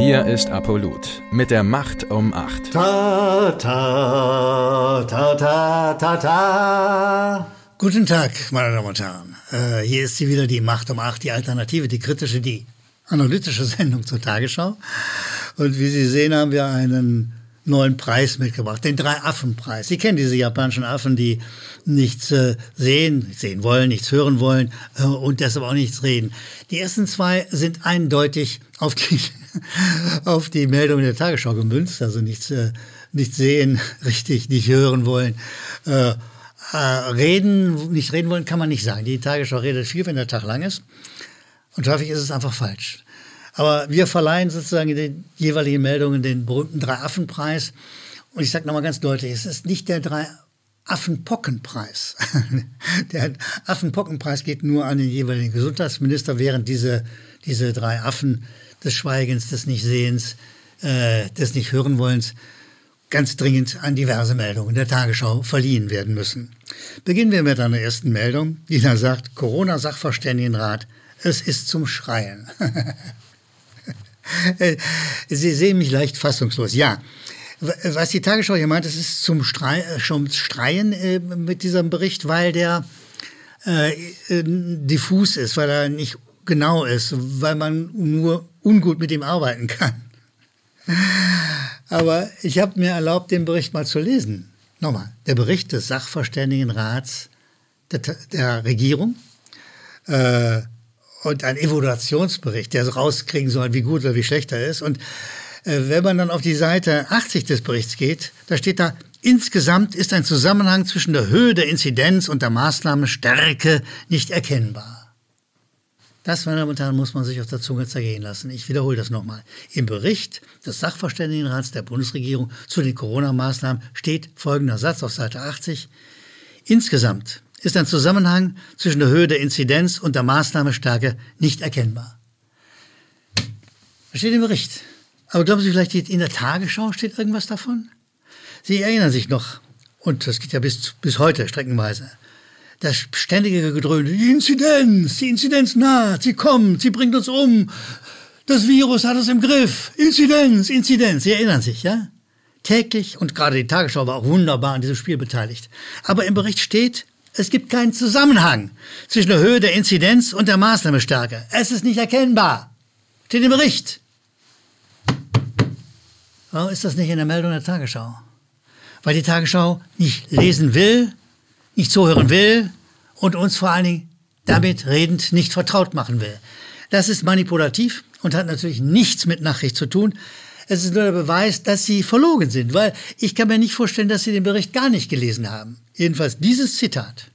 Hier ist Apollut mit der Macht um 8. Ta, ta, ta, ta, ta, ta. Guten Tag, meine Damen und Herren. Äh, hier ist sie wieder, die Macht um 8, die Alternative, die kritische, die analytische Sendung zur Tagesschau. Und wie Sie sehen, haben wir einen neuen Preis mitgebracht, den Drei-Affen-Preis. Sie kennen diese japanischen Affen, die nichts äh, sehen, sehen wollen, nichts hören wollen äh, und deshalb auch nichts reden. Die ersten zwei sind eindeutig auf die, auf die Meldung der Tagesschau gemünzt, also nichts, äh, nichts sehen, richtig, nicht hören wollen. Äh, äh, reden, nicht reden wollen, kann man nicht sagen. Die Tagesschau redet viel, wenn der Tag lang ist. Und häufig ist es einfach falsch. Aber wir verleihen sozusagen den jeweiligen Meldungen den berühmten Drei-Affen-Preis. Und ich sage nochmal ganz deutlich, es ist nicht der drei Affenpockenpreis. der Affenpockenpreis geht nur an den jeweiligen Gesundheitsminister, während diese, diese drei Affen des Schweigens, des Nichtsehens, äh, des Nichthörenwollens ganz dringend an diverse Meldungen der Tagesschau verliehen werden müssen. Beginnen wir mit einer ersten Meldung, die da sagt, Corona-Sachverständigenrat, es ist zum Schreien. Sie sehen mich leicht fassungslos. Ja, was die Tagesschau hier meint, es ist zum, Strei zum Streien äh, mit diesem Bericht, weil der äh, äh, diffus ist, weil er nicht genau ist, weil man nur ungut mit ihm arbeiten kann. Aber ich habe mir erlaubt, den Bericht mal zu lesen. Nochmal, der Bericht des Sachverständigenrats der, der Regierung äh, und ein Evaluationsbericht, der rauskriegen soll, wie gut oder wie schlecht er ist. Und äh, wenn man dann auf die Seite 80 des Berichts geht, da steht da, insgesamt ist ein Zusammenhang zwischen der Höhe der Inzidenz und der Maßnahmenstärke nicht erkennbar. Das, meine Damen und Herren, muss man sich auf der Zunge zergehen lassen. Ich wiederhole das nochmal. Im Bericht des Sachverständigenrats der Bundesregierung zu den Corona-Maßnahmen steht folgender Satz auf Seite 80. Insgesamt ist ein Zusammenhang zwischen der Höhe der Inzidenz und der Maßnahmestärke nicht erkennbar. Das steht im Bericht. Aber glauben Sie vielleicht, in der Tagesschau steht irgendwas davon? Sie erinnern sich noch, und das geht ja bis, bis heute streckenweise, das ständige Gedröhne, die Inzidenz, die Inzidenz naht, sie kommt, sie bringt uns um, das Virus hat es im Griff, Inzidenz, Inzidenz, Sie erinnern sich, ja? Täglich, und gerade die Tagesschau war auch wunderbar an diesem Spiel beteiligt. Aber im Bericht steht, es gibt keinen Zusammenhang zwischen der Höhe der Inzidenz und der Maßnahmestärke. Es ist nicht erkennbar. Steht im Bericht. Warum ist das nicht in der Meldung der Tagesschau? Weil die Tagesschau nicht lesen will, nicht zuhören will und uns vor allen Dingen damit redend nicht vertraut machen will. Das ist manipulativ und hat natürlich nichts mit Nachricht zu tun. Es ist nur der Beweis, dass sie verlogen sind, weil ich kann mir nicht vorstellen, dass sie den Bericht gar nicht gelesen haben. Jedenfalls dieses Zitat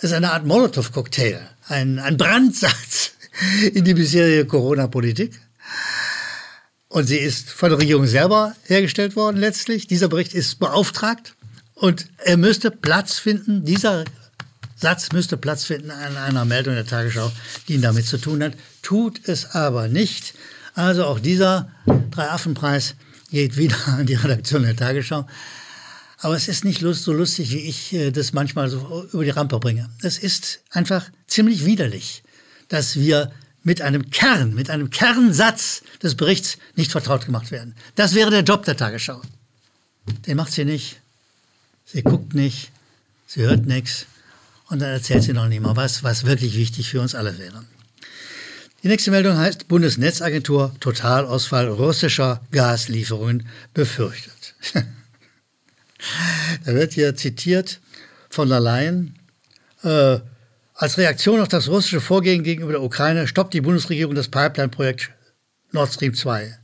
ist eine Art Molotow-Cocktail, ein, ein Brandsatz in die bisherige Corona-Politik. Und sie ist von der Regierung selber hergestellt worden letztlich. Dieser Bericht ist beauftragt und er müsste Platz finden, dieser Satz müsste Platz finden an einer Meldung der Tagesschau, die ihn damit zu tun hat, tut es aber nicht. Also auch dieser Dreiaffenpreis geht wieder an die Redaktion der Tagesschau. Aber es ist nicht so lustig, wie ich äh, das manchmal so über die Rampe bringe. Es ist einfach ziemlich widerlich, dass wir mit einem Kern, mit einem Kernsatz des Berichts nicht vertraut gemacht werden. Das wäre der Job der Tagesschau. Den macht sie nicht. Sie guckt nicht, sie hört nichts und dann erzählt sie noch nicht mal was, was wirklich wichtig für uns alle wäre. Die nächste Meldung heißt Bundesnetzagentur Totalausfall russischer Gaslieferungen befürchtet. da wird hier zitiert von der Leyen. Äh, als Reaktion auf das russische Vorgehen gegenüber der Ukraine stoppt die Bundesregierung das Pipeline-Projekt Nord Stream 2.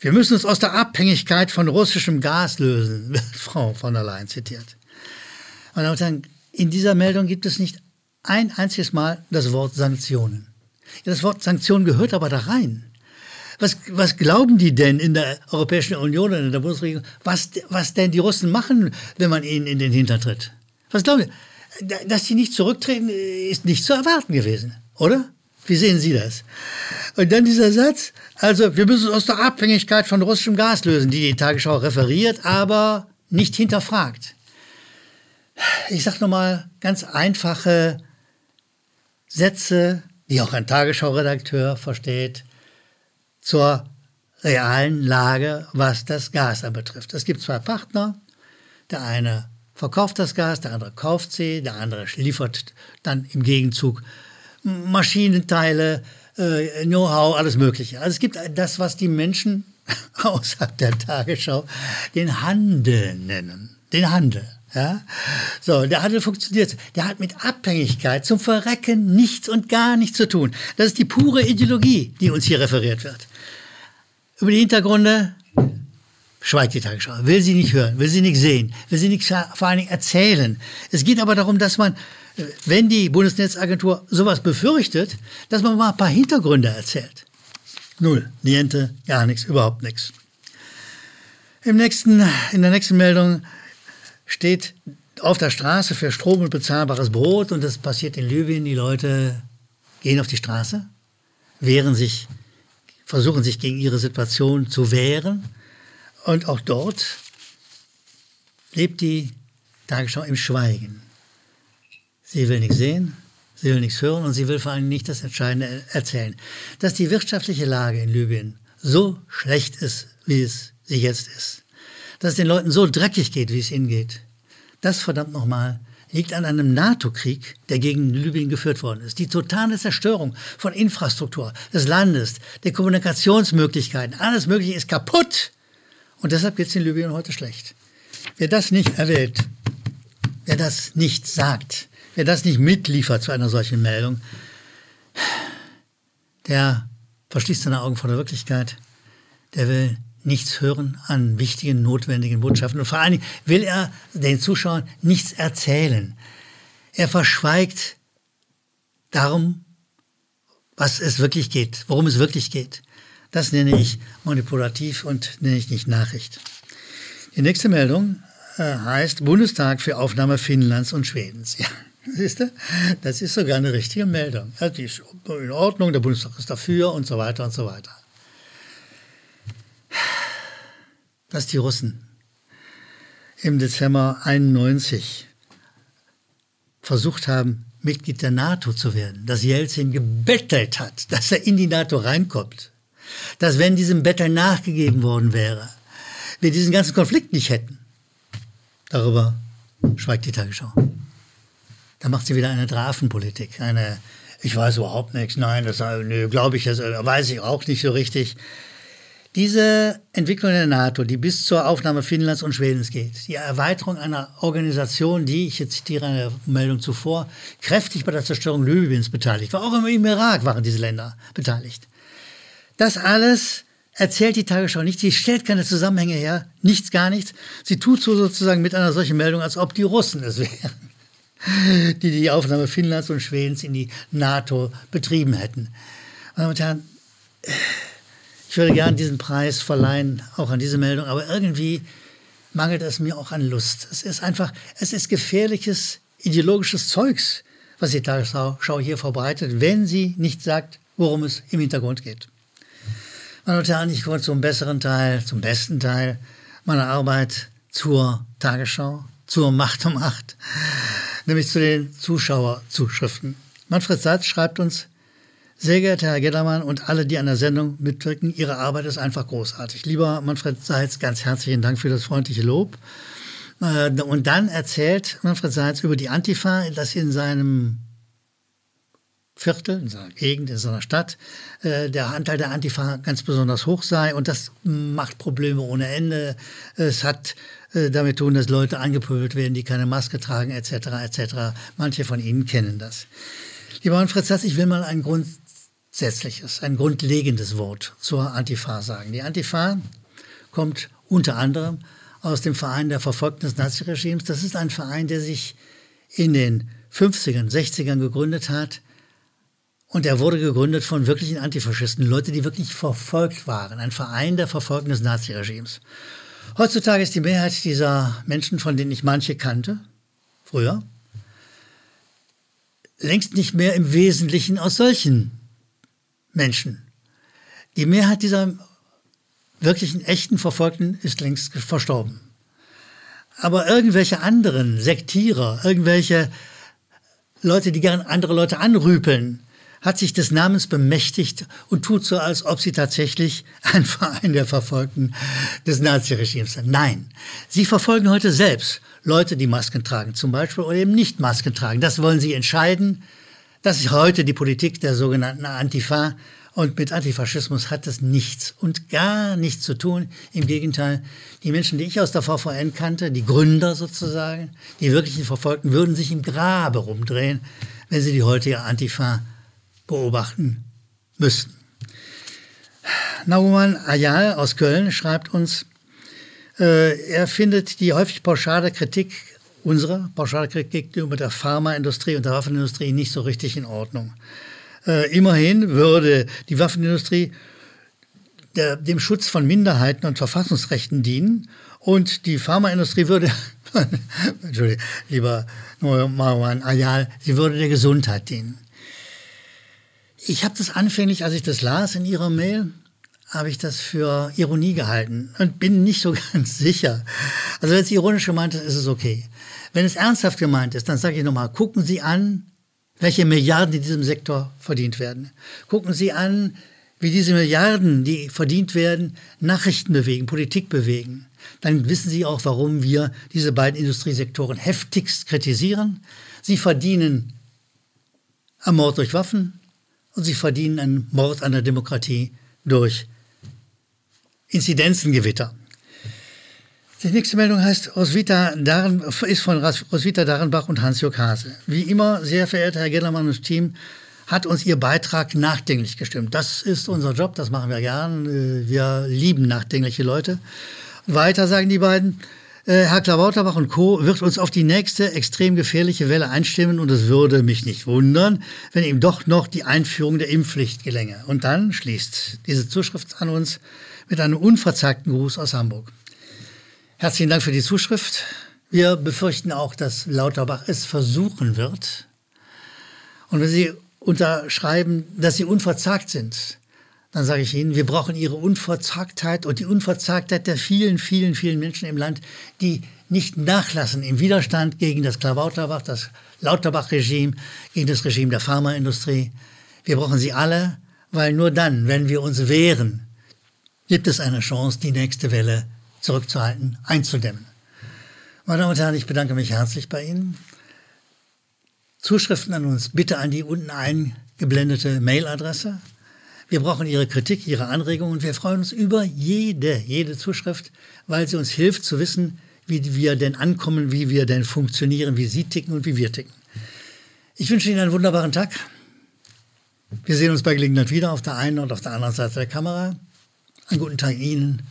Wir müssen uns aus der Abhängigkeit von russischem Gas lösen, wird Frau von der Leyen zitiert. Meine Damen und Herren, in dieser Meldung gibt es nicht ein einziges Mal das Wort Sanktionen. Das Wort Sanktionen gehört aber da rein. Was, was glauben die denn in der Europäischen Union und in der Bundesregierung, was, was denn die Russen machen, wenn man ihnen in den Hintern tritt? Was glauben Sie? Dass sie nicht zurücktreten, ist nicht zu erwarten gewesen, oder? Wie sehen Sie das? Und dann dieser Satz, also wir müssen uns aus der Abhängigkeit von russischem Gas lösen, die die Tagesschau referiert, aber nicht hinterfragt. Ich sage nochmal ganz einfache Sätze, die auch ein Tagesschau-Redakteur versteht, zur realen Lage, was das Gas anbetrifft. Es gibt zwei Partner. Der eine verkauft das Gas, der andere kauft sie, der andere liefert dann im Gegenzug Maschinenteile, äh, Know-how, alles Mögliche. Also es gibt das, was die Menschen außerhalb der Tagesschau den Handel nennen. Den Handel. Ja? So, der Handel funktioniert. Der hat mit Abhängigkeit zum Verrecken nichts und gar nichts zu tun. Das ist die pure Ideologie, die uns hier referiert wird. Über die Hintergründe schweigt die Tagesschau, will sie nicht hören, will sie nicht sehen, will sie nicht vor allen Dingen erzählen. Es geht aber darum, dass man, wenn die Bundesnetzagentur sowas befürchtet, dass man mal ein paar Hintergründe erzählt. Null, niente, gar nichts, überhaupt nichts. Im nächsten, in der nächsten Meldung steht auf der Straße für Strom und bezahlbares Brot und das passiert in Libyen. Die Leute gehen auf die Straße, wehren sich versuchen sich gegen ihre Situation zu wehren. Und auch dort lebt die Tagesschau im Schweigen. Sie will nichts sehen, sie will nichts hören und sie will vor allem nicht das Entscheidende erzählen. Dass die wirtschaftliche Lage in Libyen so schlecht ist, wie es sie jetzt ist, dass es den Leuten so dreckig geht, wie es ihnen geht, das verdammt nochmal liegt an einem NATO-Krieg, der gegen Libyen geführt worden ist. Die totale Zerstörung von Infrastruktur des Landes, der Kommunikationsmöglichkeiten, alles Mögliche ist kaputt. Und deshalb geht es in Libyen heute schlecht. Wer das nicht erwähnt, wer das nicht sagt, wer das nicht mitliefert zu einer solchen Meldung, der verschließt seine Augen vor der Wirklichkeit, der will nichts hören an wichtigen, notwendigen Botschaften. Und vor allen Dingen will er den Zuschauern nichts erzählen. Er verschweigt darum, was es wirklich geht, worum es wirklich geht. Das nenne ich manipulativ und nenne ich nicht Nachricht. Die nächste Meldung äh, heißt Bundestag für Aufnahme Finnlands und Schwedens. Ja, siehst du? Das ist sogar eine richtige Meldung. Ja, die ist in Ordnung, der Bundestag ist dafür und so weiter und so weiter. dass die Russen im Dezember 91 versucht haben, Mitglied der NATO zu werden, dass Jelzin gebettelt hat, dass er in die NATO reinkommt, dass wenn diesem Betteln nachgegeben worden wäre, wir diesen ganzen Konflikt nicht hätten. Darüber schweigt die Tagesschau. Da macht sie wieder eine Drafenpolitik, eine, ich weiß überhaupt nichts, nein, das glaube ich, das weiß ich auch nicht so richtig. Diese Entwicklung der NATO, die bis zur Aufnahme Finnlands und Schwedens geht, die Erweiterung einer Organisation, die, ich zitiere eine Meldung zuvor, kräftig bei der Zerstörung Libyens beteiligt war, auch im Irak waren diese Länder beteiligt. Das alles erzählt die Tagesschau nicht. Sie stellt keine Zusammenhänge her, nichts, gar nichts. Sie tut so sozusagen mit einer solchen Meldung, als ob die Russen es wären, die die Aufnahme Finnlands und Schwedens in die NATO betrieben hätten. Meine Damen und Herren, ich würde gerne diesen Preis verleihen, auch an diese Meldung, aber irgendwie mangelt es mir auch an Lust. Es ist einfach, es ist gefährliches ideologisches Zeugs, was die Tagesschau hier verbreitet, wenn sie nicht sagt, worum es im Hintergrund geht. Meine Damen ich komme zum besseren Teil, zum besten Teil meiner Arbeit zur Tagesschau, zur Macht um Macht, nämlich zu den Zuschauerzuschriften. Manfred Seitz schreibt uns, sehr geehrter Herr Gellermann und alle, die an der Sendung mitwirken, Ihre Arbeit ist einfach großartig. Lieber Manfred Seitz, ganz herzlichen Dank für das freundliche Lob. Äh, und dann erzählt Manfred Seitz über die Antifa, dass in seinem Viertel, in seiner Gegend, in seiner Stadt, äh, der Anteil der Antifa ganz besonders hoch sei und das macht Probleme ohne Ende. Es hat äh, damit tun, dass Leute angepöbelt werden, die keine Maske tragen, etc., etc. Manche von Ihnen kennen das. Lieber Manfred Seitz, ich will mal Grund grundsätzliches, ein grundlegendes Wort zur Antifa sagen. Die Antifa kommt unter anderem aus dem Verein der Verfolgten des Naziregimes. Das ist ein Verein, der sich in den 50ern, 60ern gegründet hat. Und er wurde gegründet von wirklichen Antifaschisten, Leute, die wirklich verfolgt waren. Ein Verein der Verfolgten des Naziregimes. Heutzutage ist die Mehrheit dieser Menschen, von denen ich manche kannte, früher, längst nicht mehr im Wesentlichen aus solchen Menschen. Die Mehrheit dieser wirklichen, echten Verfolgten ist längst verstorben. Aber irgendwelche anderen Sektierer, irgendwelche Leute, die gern andere Leute anrüpeln, hat sich des Namens bemächtigt und tut so, als ob sie tatsächlich ein Verein der Verfolgten des Naziregimes sind. Nein, sie verfolgen heute selbst Leute, die Masken tragen zum Beispiel oder eben nicht Masken tragen. Das wollen sie entscheiden. Das ist heute die Politik der sogenannten Antifa. Und mit Antifaschismus hat das nichts und gar nichts zu tun. Im Gegenteil, die Menschen, die ich aus der VVN kannte, die Gründer sozusagen, die wirklichen Verfolgten, würden sich im Grabe rumdrehen, wenn sie die heutige Antifa beobachten müssten. Naumann Ayal aus Köln schreibt uns, äh, er findet die häufig pauschale Kritik unserer pauschale Kritik gegenüber der Pharmaindustrie und der Waffenindustrie nicht so richtig in Ordnung. Äh, immerhin würde die Waffenindustrie der, dem Schutz von Minderheiten und Verfassungsrechten dienen und die Pharmaindustrie würde, Entschuldigung, lieber Marwan Ayal, sie würde der Gesundheit dienen. Ich habe das anfänglich, als ich das las in Ihrer Mail, habe ich das für Ironie gehalten und bin nicht so ganz sicher. Also wenn es ironisch gemeint ist, ist es okay. Wenn es ernsthaft gemeint ist, dann sage ich nochmal, gucken Sie an, welche Milliarden in diesem Sektor verdient werden. Gucken Sie an, wie diese Milliarden, die verdient werden, Nachrichten bewegen, Politik bewegen. Dann wissen Sie auch, warum wir diese beiden Industriesektoren heftigst kritisieren. Sie verdienen am Mord durch Waffen und sie verdienen einen Mord an der Demokratie durch Inzidenzengewitter. Die nächste Meldung heißt Roswitha Darren, ist von Roswitha Darrenbach und Hans-Jörg Hase. Wie immer, sehr verehrter Herr Gellermann und Team, hat uns Ihr Beitrag nachdenklich gestimmt. Das ist unser Job, das machen wir gern. Äh, wir lieben nachdenkliche Leute. Weiter sagen die beiden, Herr Klabauterbach und Co. wird uns auf die nächste extrem gefährliche Welle einstimmen und es würde mich nicht wundern, wenn ihm doch noch die Einführung der Impfpflicht gelänge. Und dann schließt diese Zuschrift an uns mit einem unverzagten Gruß aus Hamburg. Herzlichen Dank für die Zuschrift. Wir befürchten auch, dass Lauterbach es versuchen wird. Und wenn Sie unterschreiben, dass Sie unverzagt sind, dann sage ich Ihnen, wir brauchen Ihre Unverzagtheit und die Unverzagtheit der vielen, vielen, vielen Menschen im Land, die nicht nachlassen im Widerstand gegen das Klabauterbach, das Lauterbach-Regime, gegen das Regime der Pharmaindustrie. Wir brauchen sie alle, weil nur dann, wenn wir uns wehren, gibt es eine Chance, die nächste Welle zurückzuhalten, einzudämmen. Meine Damen und Herren, ich bedanke mich herzlich bei Ihnen. Zuschriften an uns bitte an die unten eingeblendete Mailadresse wir brauchen Ihre Kritik, Ihre Anregungen und wir freuen uns über jede, jede Zuschrift, weil sie uns hilft zu wissen, wie wir denn ankommen, wie wir denn funktionieren, wie Sie ticken und wie wir ticken. Ich wünsche Ihnen einen wunderbaren Tag. Wir sehen uns bei Gelegenheit wieder auf der einen und auf der anderen Seite der Kamera. Einen guten Tag Ihnen.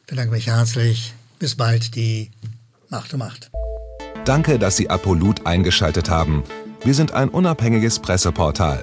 Ich bedanke mich herzlich. Bis bald, die Macht um Macht. Danke, dass Sie Apolut eingeschaltet haben. Wir sind ein unabhängiges Presseportal.